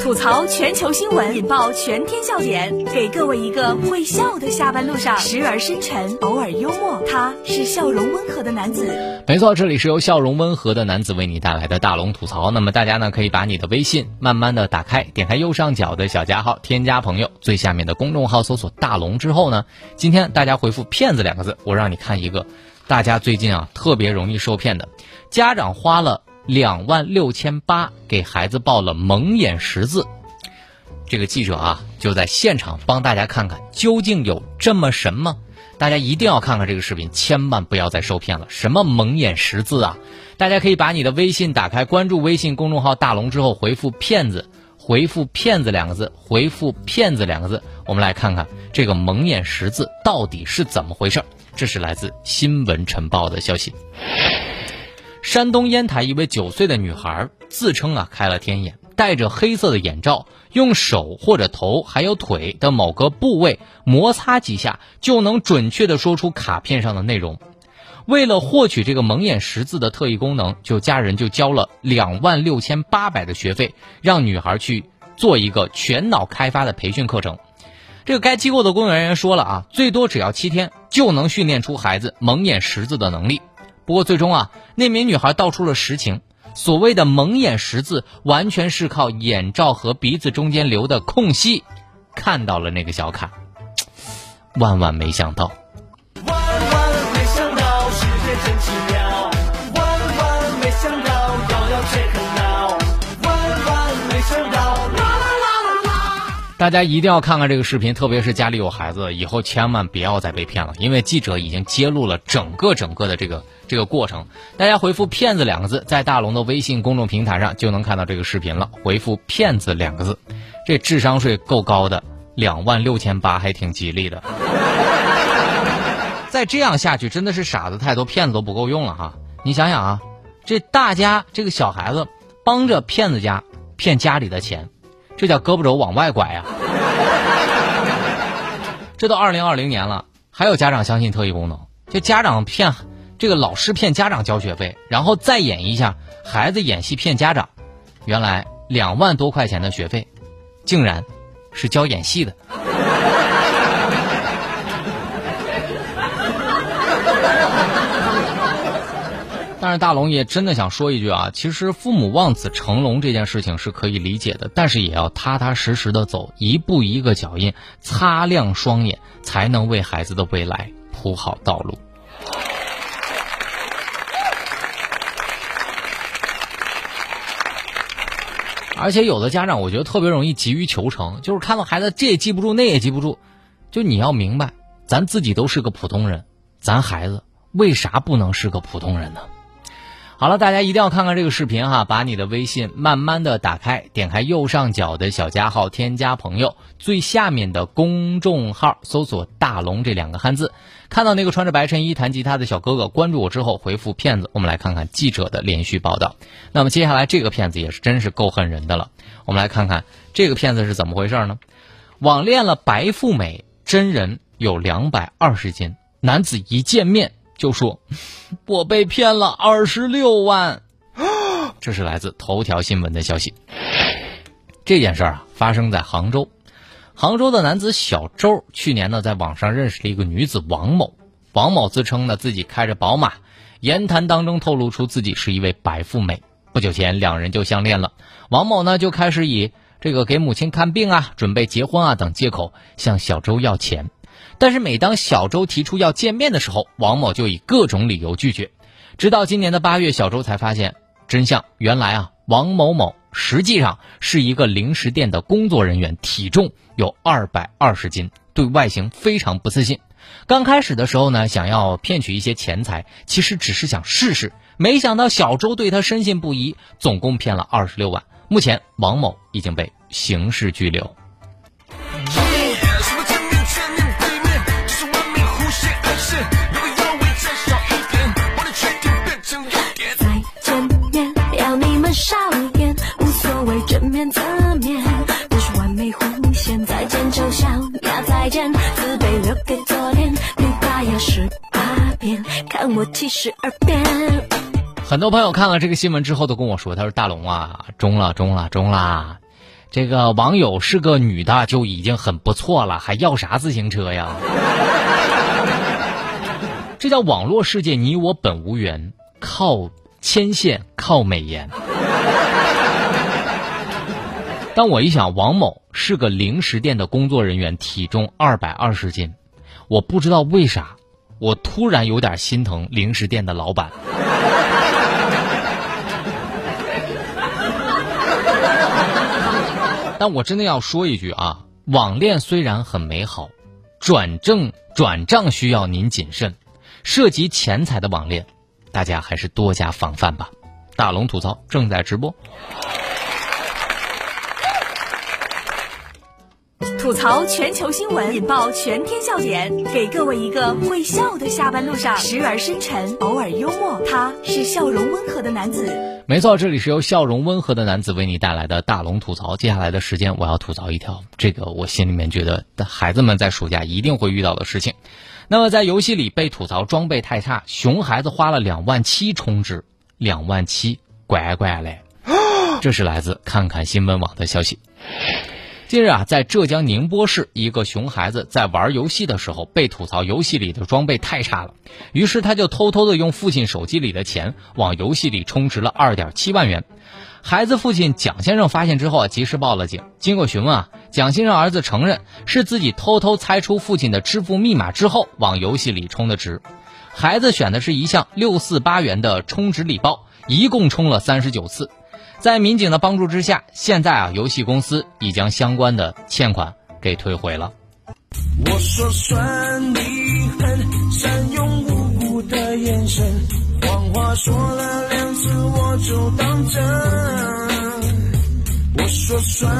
吐槽全球新闻，引爆全天笑点，给各位一个会笑的下班路上，时而深沉，偶尔幽默。他是笑容温和的男子。没错，这里是由笑容温和的男子为你带来的大龙吐槽。那么大家呢，可以把你的微信慢慢的打开，点开右上角的小加号，添加朋友，最下面的公众号搜索大龙之后呢，今天大家回复“骗子”两个字，我让你看一个大家最近啊特别容易受骗的，家长花了。两万六千八给孩子报了蒙眼识字，这个记者啊就在现场帮大家看看究竟有这么神吗？大家一定要看看这个视频，千万不要再受骗了。什么蒙眼识字啊？大家可以把你的微信打开，关注微信公众号大龙之后回复“骗子”，回复“骗子”两个字，回复“骗子”两个字，我们来看看这个蒙眼识字到底是怎么回事。这是来自新闻晨报的消息。山东烟台一位九岁的女孩自称啊开了天眼，戴着黑色的眼罩，用手或者头还有腿的某个部位摩擦几下，就能准确的说出卡片上的内容。为了获取这个蒙眼识字的特异功能，就家人就交了两万六千八百的学费，让女孩去做一个全脑开发的培训课程。这个该机构的工作人员说了啊，最多只要七天就能训练出孩子蒙眼识字的能力。不过最终啊，那名女孩道出了实情，所谓的蒙眼识字，完全是靠眼罩和鼻子中间留的空隙，看到了那个小卡。万万没想到。万万没想到，世界真奇妙大家一定要看看这个视频，特别是家里有孩子，以后千万不要再被骗了。因为记者已经揭露了整个整个的这个这个过程。大家回复“骗子”两个字，在大龙的微信公众平台上就能看到这个视频了。回复“骗子”两个字，这智商税够高的，两万六千八还挺吉利的。再这样下去，真的是傻子太多，骗子都不够用了哈！你想想啊，这大家这个小孩子帮着骗子家骗家里的钱。这叫胳膊肘往外拐呀！这都二零二零年了，还有家长相信特异功能？就家长骗这个老师骗家长交学费，然后再演一下孩子演戏骗家长。原来两万多块钱的学费，竟然是教演戏的。但是大龙也真的想说一句啊，其实父母望子成龙这件事情是可以理解的，但是也要踏踏实实的走，一步一个脚印，擦亮双眼，才能为孩子的未来铺好道路。而且有的家长我觉得特别容易急于求成，就是看到孩子这也记不住那也记不住，就你要明白，咱自己都是个普通人，咱孩子为啥不能是个普通人呢？好了，大家一定要看看这个视频哈，把你的微信慢慢的打开，点开右上角的小加号，添加朋友，最下面的公众号搜索“大龙”这两个汉字，看到那个穿着白衬衣弹吉他的小哥哥，关注我之后回复“骗子”，我们来看看记者的连续报道。那么接下来这个骗子也是真是够恨人的了，我们来看看这个骗子是怎么回事呢？网恋了白富美，真人有两百二十斤，男子一见面。就说，我被骗了二十六万，这是来自头条新闻的消息。这件事儿啊，发生在杭州。杭州的男子小周去年呢，在网上认识了一个女子王某。王某自称呢，自己开着宝马，言谈当中透露出自己是一位白富美。不久前，两人就相恋了。王某呢，就开始以这个给母亲看病啊、准备结婚啊等借口向小周要钱。但是每当小周提出要见面的时候，王某就以各种理由拒绝。直到今年的八月，小周才发现真相。原来啊，王某某实际上是一个零食店的工作人员，体重有二百二十斤，对外形非常不自信。刚开始的时候呢，想要骗取一些钱财，其实只是想试试。没想到小周对他深信不疑，总共骗了二十六万。目前，王某已经被刑事拘留。很多朋友看了这个新闻之后都跟我说：“他说大龙啊，中了，中了，中了。这个网友是个女的就已经很不错了，还要啥自行车呀？这叫网络世界，你我本无缘，靠牵线，靠美颜。但我一想，王某是个零食店的工作人员，体重二百二十斤，我不知道为啥，我突然有点心疼零食店的老板。但我真的要说一句啊，网恋虽然很美好，转正转账需要您谨慎。涉及钱财的网恋，大家还是多加防范吧。大龙吐槽正在直播，吐槽全球新闻，引爆全天笑点，给各位一个会笑的下班路上，时而深沉，偶尔幽默，他是笑容温和的男子。没错，这里是由笑容温和的男子为你带来的大龙吐槽。接下来的时间，我要吐槽一条这个我心里面觉得孩子们在暑假一定会遇到的事情。那么在游戏里被吐槽装备太差，熊孩子花了两万七充值，两万七，乖乖嘞！这是来自看看新闻网的消息。近日啊，在浙江宁波市，一个熊孩子在玩游戏的时候被吐槽游戏里的装备太差了，于是他就偷偷的用父亲手机里的钱往游戏里充值了二点七万元。孩子父亲蒋先生发现之后啊，及时报了警。经过询问啊，蒋先生儿子承认是自己偷偷猜出父亲的支付密码之后往游戏里充的值。孩子选的是一项六四八元的充值礼包，一共充了三十九次。在民警的帮助之下，现在啊，游戏公司已将相关的欠款给退回了。我说算你狠，善用无辜的眼神，谎话说了两次我就当真。我说算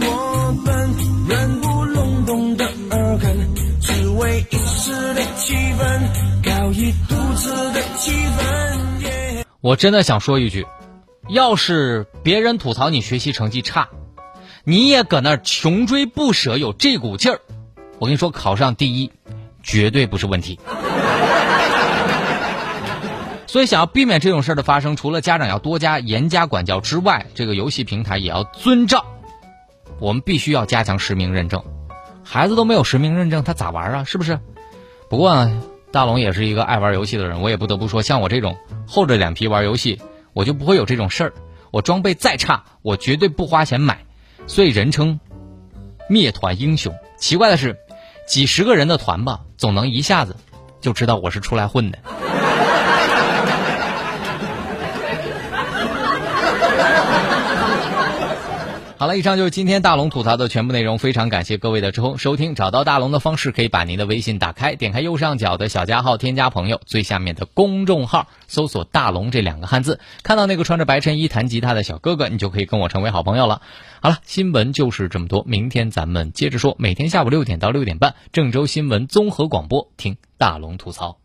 我笨，软不隆咚的耳根，只为一时的气氛，搞一肚子的气氛。我真的想说一句，要是别人吐槽你学习成绩差，你也搁那穷追不舍，有这股劲儿，我跟你说，考上第一绝对不是问题。所以，想要避免这种事儿的发生，除了家长要多加严加管教之外，这个游戏平台也要遵照。我们必须要加强实名认证，孩子都没有实名认证，他咋玩啊？是不是？不过呢，大龙也是一个爱玩游戏的人，我也不得不说，像我这种厚着脸皮玩游戏，我就不会有这种事儿。我装备再差，我绝对不花钱买，所以人称灭团英雄。奇怪的是，几十个人的团吧，总能一下子就知道我是出来混的。好了，以上就是今天大龙吐槽的全部内容。非常感谢各位的收收听。找到大龙的方式，可以把您的微信打开，点开右上角的小加号，添加朋友，最下面的公众号搜索“大龙”这两个汉字，看到那个穿着白衬衣弹吉他的小哥哥，你就可以跟我成为好朋友了。好了，新闻就是这么多，明天咱们接着说。每天下午六点到六点半，郑州新闻综合广播，听大龙吐槽。